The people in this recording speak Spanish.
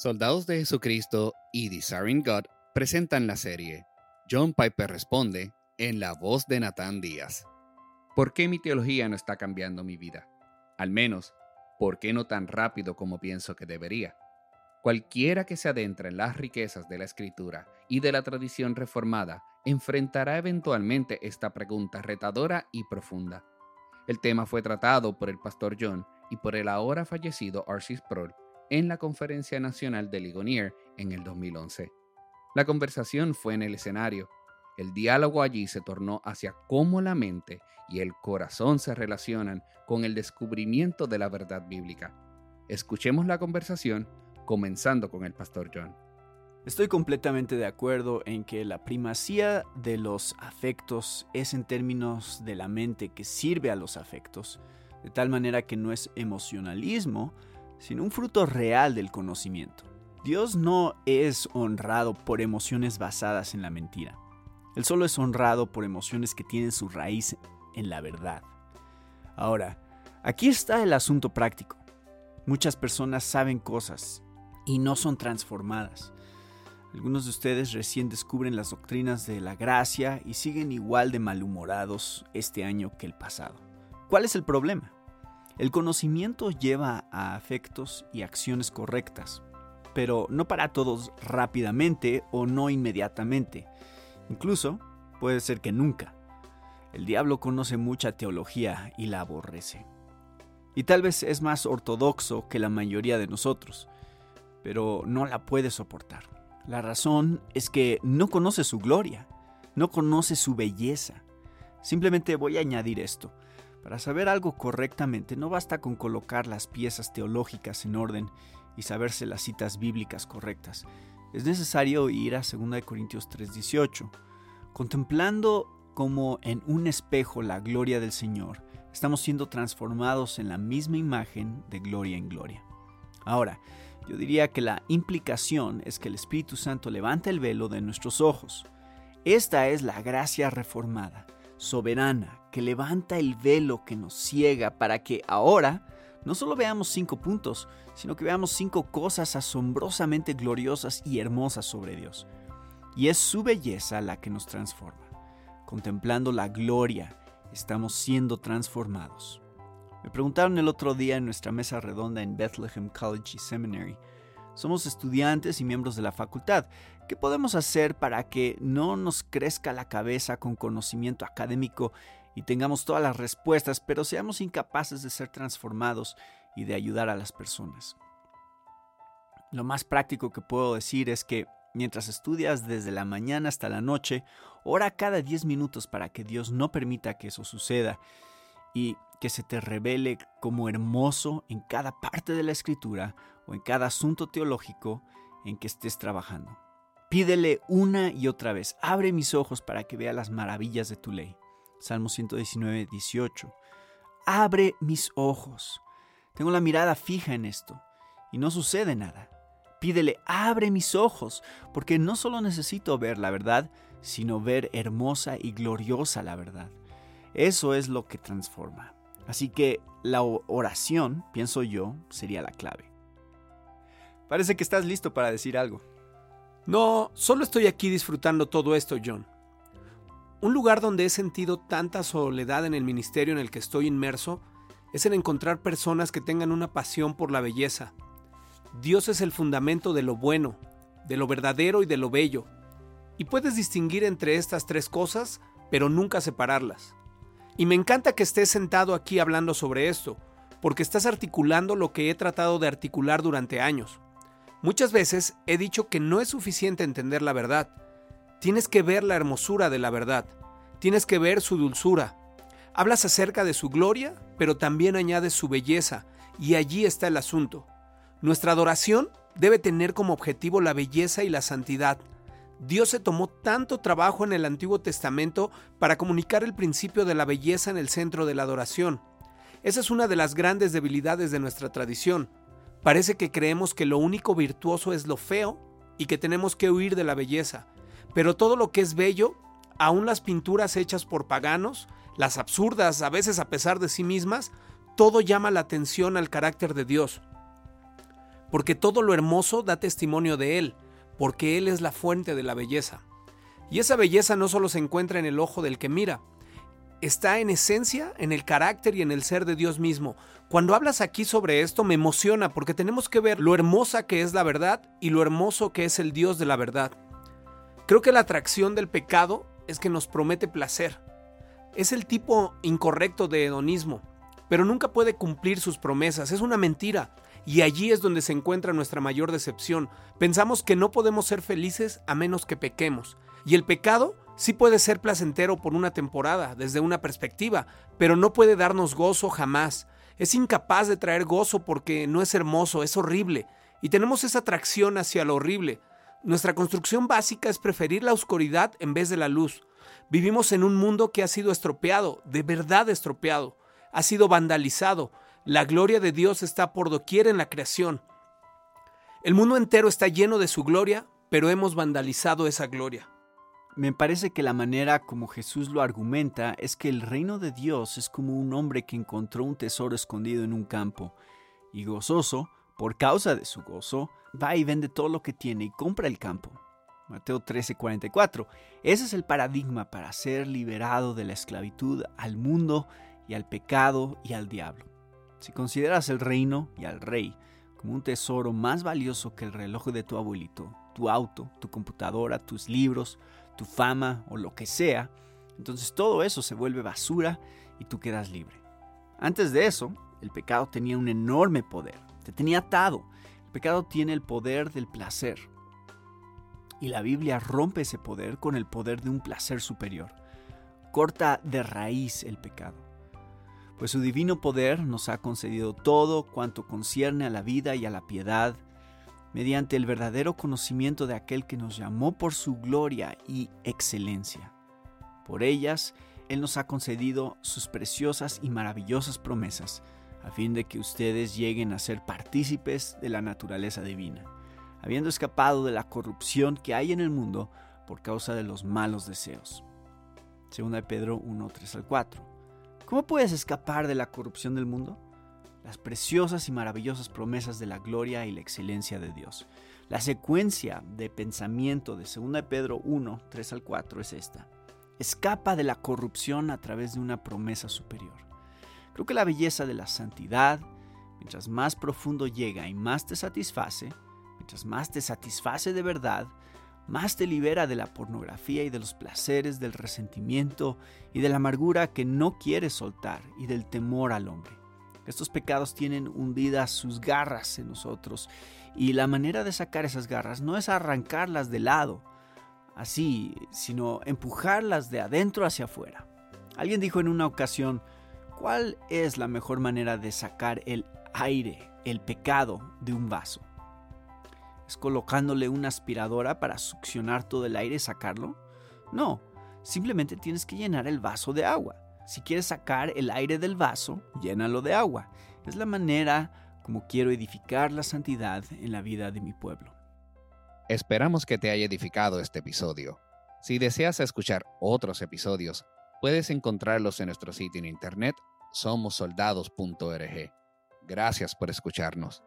Soldados de Jesucristo y Desiring God presentan la serie. John Piper responde en la voz de Nathan Díaz. ¿Por qué mi teología no está cambiando mi vida? Al menos, ¿por qué no tan rápido como pienso que debería? Cualquiera que se adentre en las riquezas de la escritura y de la tradición reformada enfrentará eventualmente esta pregunta retadora y profunda. El tema fue tratado por el pastor John y por el ahora fallecido R.C. Sproul en la Conferencia Nacional de Ligonier en el 2011. La conversación fue en el escenario. El diálogo allí se tornó hacia cómo la mente y el corazón se relacionan con el descubrimiento de la verdad bíblica. Escuchemos la conversación comenzando con el pastor John. Estoy completamente de acuerdo en que la primacía de los afectos es en términos de la mente que sirve a los afectos, de tal manera que no es emocionalismo, sino un fruto real del conocimiento. Dios no es honrado por emociones basadas en la mentira. Él solo es honrado por emociones que tienen su raíz en la verdad. Ahora, aquí está el asunto práctico. Muchas personas saben cosas y no son transformadas. Algunos de ustedes recién descubren las doctrinas de la gracia y siguen igual de malhumorados este año que el pasado. ¿Cuál es el problema? El conocimiento lleva a afectos y acciones correctas, pero no para todos rápidamente o no inmediatamente. Incluso puede ser que nunca. El diablo conoce mucha teología y la aborrece. Y tal vez es más ortodoxo que la mayoría de nosotros, pero no la puede soportar. La razón es que no conoce su gloria, no conoce su belleza. Simplemente voy a añadir esto. Para saber algo correctamente no basta con colocar las piezas teológicas en orden y saberse las citas bíblicas correctas. Es necesario ir a 2 Corintios 3:18. Contemplando como en un espejo la gloria del Señor, estamos siendo transformados en la misma imagen de gloria en gloria. Ahora, yo diría que la implicación es que el Espíritu Santo levanta el velo de nuestros ojos. Esta es la gracia reformada soberana que levanta el velo que nos ciega para que ahora no solo veamos cinco puntos, sino que veamos cinco cosas asombrosamente gloriosas y hermosas sobre Dios. Y es su belleza la que nos transforma. Contemplando la gloria, estamos siendo transformados. Me preguntaron el otro día en nuestra mesa redonda en Bethlehem College y Seminary, somos estudiantes y miembros de la facultad. ¿Qué podemos hacer para que no nos crezca la cabeza con conocimiento académico y tengamos todas las respuestas, pero seamos incapaces de ser transformados y de ayudar a las personas? Lo más práctico que puedo decir es que mientras estudias desde la mañana hasta la noche, ora cada 10 minutos para que Dios no permita que eso suceda y que se te revele como hermoso en cada parte de la escritura o en cada asunto teológico en que estés trabajando. Pídele una y otra vez, abre mis ojos para que vea las maravillas de tu ley. Salmo 119, 18. Abre mis ojos. Tengo la mirada fija en esto y no sucede nada. Pídele, abre mis ojos, porque no solo necesito ver la verdad, sino ver hermosa y gloriosa la verdad. Eso es lo que transforma. Así que la oración, pienso yo, sería la clave. Parece que estás listo para decir algo. No, solo estoy aquí disfrutando todo esto, John. Un lugar donde he sentido tanta soledad en el ministerio en el que estoy inmerso es en encontrar personas que tengan una pasión por la belleza. Dios es el fundamento de lo bueno, de lo verdadero y de lo bello. Y puedes distinguir entre estas tres cosas, pero nunca separarlas. Y me encanta que estés sentado aquí hablando sobre esto, porque estás articulando lo que he tratado de articular durante años. Muchas veces he dicho que no es suficiente entender la verdad. Tienes que ver la hermosura de la verdad. Tienes que ver su dulzura. Hablas acerca de su gloria, pero también añades su belleza, y allí está el asunto. Nuestra adoración debe tener como objetivo la belleza y la santidad, Dios se tomó tanto trabajo en el Antiguo Testamento para comunicar el principio de la belleza en el centro de la adoración. Esa es una de las grandes debilidades de nuestra tradición. Parece que creemos que lo único virtuoso es lo feo y que tenemos que huir de la belleza. Pero todo lo que es bello, aun las pinturas hechas por paganos, las absurdas, a veces a pesar de sí mismas, todo llama la atención al carácter de Dios. porque todo lo hermoso da testimonio de Él, porque Él es la fuente de la belleza. Y esa belleza no solo se encuentra en el ojo del que mira, está en esencia en el carácter y en el ser de Dios mismo. Cuando hablas aquí sobre esto me emociona porque tenemos que ver lo hermosa que es la verdad y lo hermoso que es el Dios de la verdad. Creo que la atracción del pecado es que nos promete placer. Es el tipo incorrecto de hedonismo, pero nunca puede cumplir sus promesas, es una mentira. Y allí es donde se encuentra nuestra mayor decepción. Pensamos que no podemos ser felices a menos que pequemos. Y el pecado sí puede ser placentero por una temporada, desde una perspectiva, pero no puede darnos gozo jamás. Es incapaz de traer gozo porque no es hermoso, es horrible. Y tenemos esa atracción hacia lo horrible. Nuestra construcción básica es preferir la oscuridad en vez de la luz. Vivimos en un mundo que ha sido estropeado, de verdad estropeado, ha sido vandalizado. La gloria de Dios está por doquier en la creación. El mundo entero está lleno de su gloria, pero hemos vandalizado esa gloria. Me parece que la manera como Jesús lo argumenta es que el reino de Dios es como un hombre que encontró un tesoro escondido en un campo y gozoso, por causa de su gozo, va y vende todo lo que tiene y compra el campo. Mateo 13:44. Ese es el paradigma para ser liberado de la esclavitud al mundo y al pecado y al diablo. Si consideras el reino y al rey como un tesoro más valioso que el reloj de tu abuelito, tu auto, tu computadora, tus libros, tu fama o lo que sea, entonces todo eso se vuelve basura y tú quedas libre. Antes de eso, el pecado tenía un enorme poder, te tenía atado. El pecado tiene el poder del placer. Y la Biblia rompe ese poder con el poder de un placer superior. Corta de raíz el pecado. Pues su divino poder nos ha concedido todo cuanto concierne a la vida y a la piedad, mediante el verdadero conocimiento de aquel que nos llamó por su gloria y excelencia. Por ellas, Él nos ha concedido sus preciosas y maravillosas promesas, a fin de que ustedes lleguen a ser partícipes de la naturaleza divina, habiendo escapado de la corrupción que hay en el mundo por causa de los malos deseos. 2 Pedro 1, 3 al 4. ¿Cómo puedes escapar de la corrupción del mundo? Las preciosas y maravillosas promesas de la gloria y la excelencia de Dios. La secuencia de pensamiento de 2 Pedro 1, 3 al 4 es esta. Escapa de la corrupción a través de una promesa superior. Creo que la belleza de la santidad, mientras más profundo llega y más te satisface, mientras más te satisface de verdad, más te libera de la pornografía y de los placeres, del resentimiento y de la amargura que no quieres soltar y del temor al hombre. Estos pecados tienen hundidas sus garras en nosotros y la manera de sacar esas garras no es arrancarlas de lado, así, sino empujarlas de adentro hacia afuera. Alguien dijo en una ocasión, ¿Cuál es la mejor manera de sacar el aire, el pecado, de un vaso? ¿Es colocándole una aspiradora para succionar todo el aire y sacarlo? No, simplemente tienes que llenar el vaso de agua. Si quieres sacar el aire del vaso, llénalo de agua. Es la manera como quiero edificar la santidad en la vida de mi pueblo. Esperamos que te haya edificado este episodio. Si deseas escuchar otros episodios, puedes encontrarlos en nuestro sitio en internet somosoldados.org. Gracias por escucharnos.